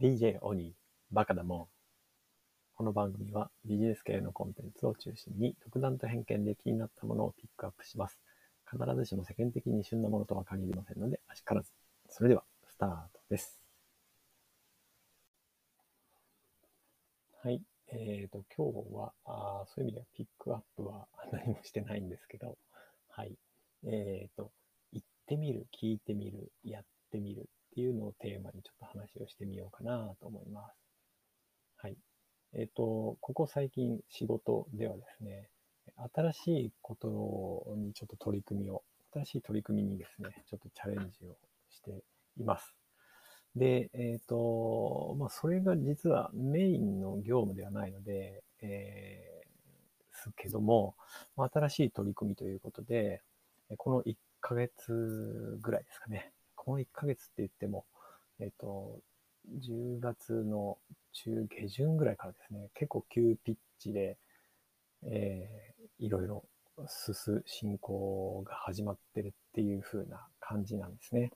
DJ オニー、バカだもん。この番組はビジネス系のコンテンツを中心に独断と偏見で気になったものをピックアップします。必ずしも世間的に旬なものとは限りませんので、あしからず。それでは、スタートです。はい。えっ、と、今日はあ、そういう意味ではピックアップは何もしてないんですけど、はい。えっ、と、行ってみる、聞いてみる、やっをしてみようかなと思います。はい。えっ、と、ここ最近仕事ではですね、新しいことにちょっと取り組みを、新しい取り組みにですね、ちょっとチャレンジをしています。で、えっ、と、まあ、それが実はメインの業務ではないので、えー、すけども、新しい取り組みということで、この1ヶ月ぐらいですかね。この1ヶ月って言っても、えっ、と、10月の中下旬ぐらいからですね、結構急ピッチで、えーいろいろ進進行が始まってるっていう風な感じなんですね。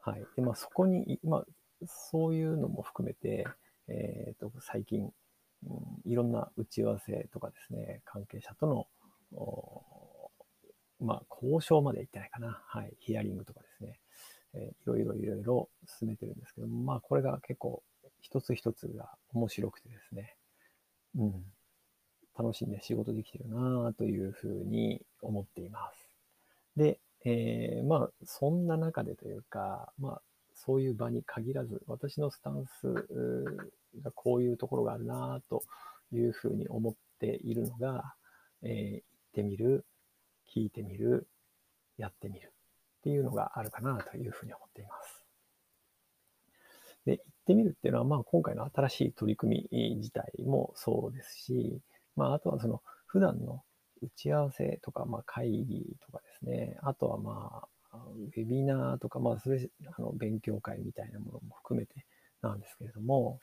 はい。で、まあそこに、まあそういうのも含めて、えっ、と、最近、うんいろんな打ち合わせとかですね、関係者との、まあ交渉まで行ってないかな。はい。ヒアリングとかですね、えーいろいろいろいろ進めてるんですけども、まあこれが結構一つ一つが面白くてですね、うん。楽しんで仕事できてるなというふうに思っています。で、えーまあ、そんな中でというか、まあ、そういう場に限らず、私のスタンスがこういうところがあるなというふうに思っているのが、えー行ってみる、聞いてみる、やってみるっていうのがあるかなというふうに思っています。で、行ってみるっていうのは、まあ、今回の新しい取り組み自体もそうですし、まあ、あとはその普段の打ち合わせとか、まあ、会議とかですね、あとはまあ、ウェビナーとか、まあ、それ、あの、勉強会みたいなものも含めてなんですけれども、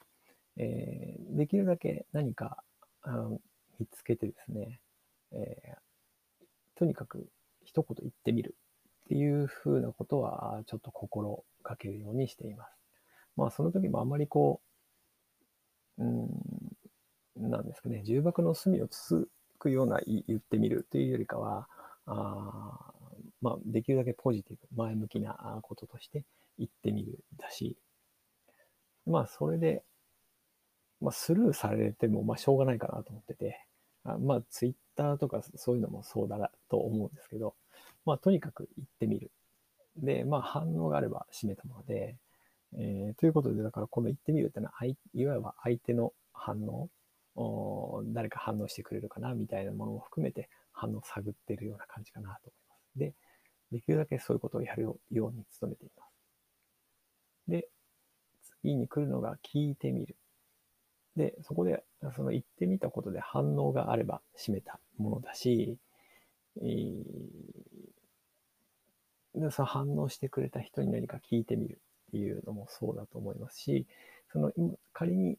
えーできるだけ何か、あの見つけてですね、えーとにかく一言言ってみるっていうふうなことは、ちょっと心がけるようにしています。まあ、その時もあまりこう、うん、なんですかね、重箱の隅をつつくような言ってみるというよりかは、あまあ、できるだけポジティブ、前向きなこととして言ってみるだし、まあ、それで、まあ、スルーされても、まあ、しょうがないかなと思ってて、あまあ、ツイッターとかそういうのもそうだなと思うんですけど、まあ、とにかく言ってみる。で、まあ、反応があれば締めたもので、えーということで、だからこの言ってみるってのは、いわば相手の反応、誰か反応してくれるかなみたいなものも含めて反応を探っているような感じかなと思います。で、できるだけそういうことをやるように努めています。で、次に来るのが聞いてみる。で、そこで、その言ってみたことで反応があれば締めたものだし、えーでその反応してくれた人に何か聞いてみるっていうのもそうだと思いますし、その仮に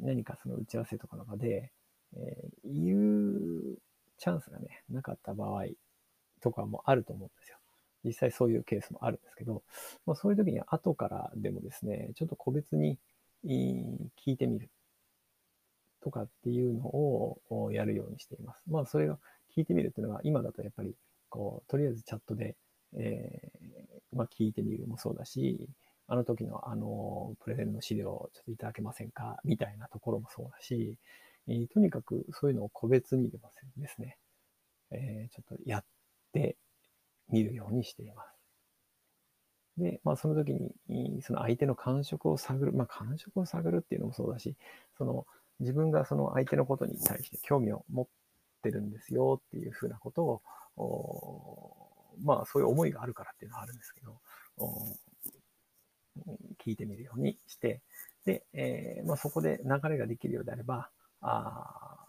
何かその打ち合わせとかの場で、えー言うチャンスがね、なかった場合とかもあると思うんですよ。実際そういうケースもあるんですけど、まあ、そういう時には後からでもですね、ちょっと個別に聞いてみるとかっていうのをやるようにしています。まあそれが聞いてみるっていうのは今だとやっぱりこう、とりあえずチャットで、えーまあ聞いてみるもそうだし、あの時のあの、プレゼンの資料をちょっといただけませんかみたいなところもそうだし、えーとにかくそういうのを個別にでもですね、えーちょっとやってみるようにしています。で、まあその時に、その相手の感触を探る、まあ感触を探るっていうのもそうだし、その自分がその相手のことに対して興味を持ってるんですよっていうふうなことを、まあそういう思いがあるからっていうのはあるんですけど、聞いてみるようにして、で、えーまあ、そこで流れができるようであれば、あ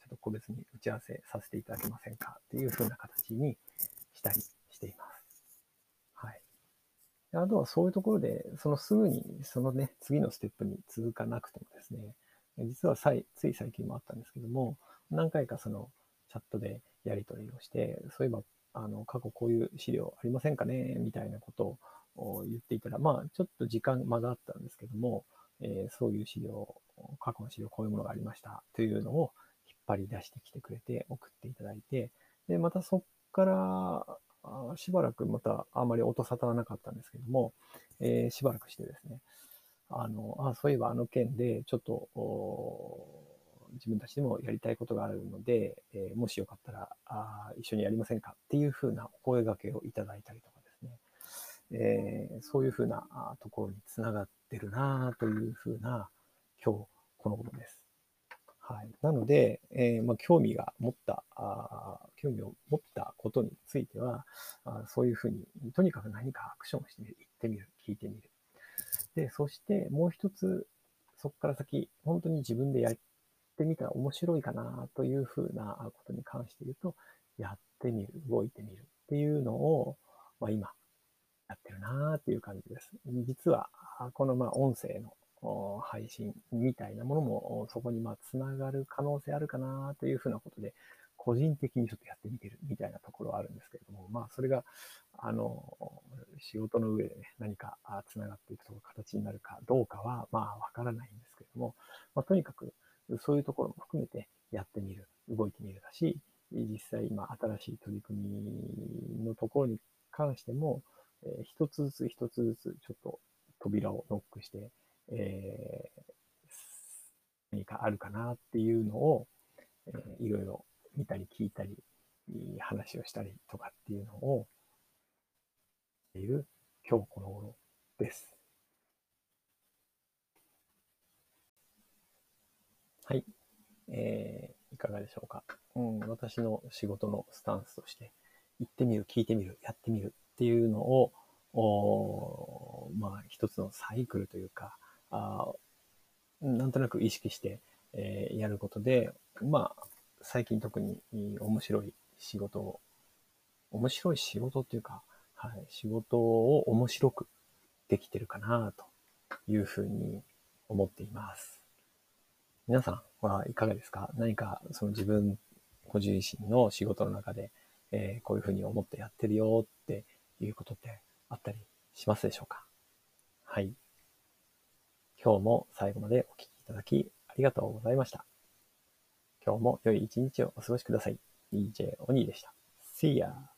ちょっと個別に打ち合わせさせていただけませんかっていうふうな形にしたりしています。あとはそういうところで、そのすぐにそのね、次のステップに続かなくてもですね、実はさいつい最近もあったんですけども、何回かそのチャットでやり取りをして、そういえば、あの、過去こういう資料ありませんかねみたいなことを言っていたら、まあ、ちょっと時間まだあったんですけども、えー、そういう資料、過去の資料、こういうものがありましたというのを引っ張り出してきてくれて送っていただいて、で、またそこからあしばらくまたあまり音沙汰はなかったんですけども、えー、しばらくしてですね、あの、あ、そういえばあの件でちょっと、自分たちでもやりたいことがあるので、えー、もしよかったらあ一緒にやりませんか？っていうふうなお声掛けをいただいたりとかですね、えー、そういうふうなところにつながってるなというふうな今日このことです。はい。なので、えー、まあ、興味が持った、あ興味を持ったことについては、あそういうふうに、とにかく何かアクションしてみる、言ってみる、聞いてみる。で、そしてもう一つ、そこから先、本当に自分でやってみたら面白いかなというふうなことに関して言うと、やってみる、動いてみるっていうのを、まあ、今、やってるなっていう感じです。実は、このまあ音声の配信みたいなものもそこにまあつながる可能性あるかなというふうなことで、個人的にちょっとやってみてるみたいなところはあるんですけれども、まあそれが、あの、仕事の上でね、何かつながっていくと形になるかどうかは、まあわからないんですけれども、まあとにかくそういうところも含めてやってみる、動いてみるだし、実際今新しい取り組みのところに関しても、えー、一つずつ一つずつちょっと扉をノックして、えー、何かあるかなっていうのを、えー、いろいろ見たり聞いたり、話をしたりとかっていうのを、ている今日この頃です。はい。えー、いかがでしょうか？うん、私の仕事のスタンスとして、行ってみる、聞いてみる、やってみるっていうのを、おまあ、一つのサイクルというか、あなんとなく意識して、えー、やることで、まあ、最近特に面白い仕事を、面白い仕事っていうか、はい、仕事を面白くできてるかなというふうに思っています。皆さんはいかがですか？何かその自分、ご自身の仕事の中で、えー、こういうふうに思ってやってるよっていうことってあったりしますでしょうか？はい。今日も最後までお聴きいただきありがとうございました。今日も良い一日をお過ごしください。DJ オニーでした。See ya!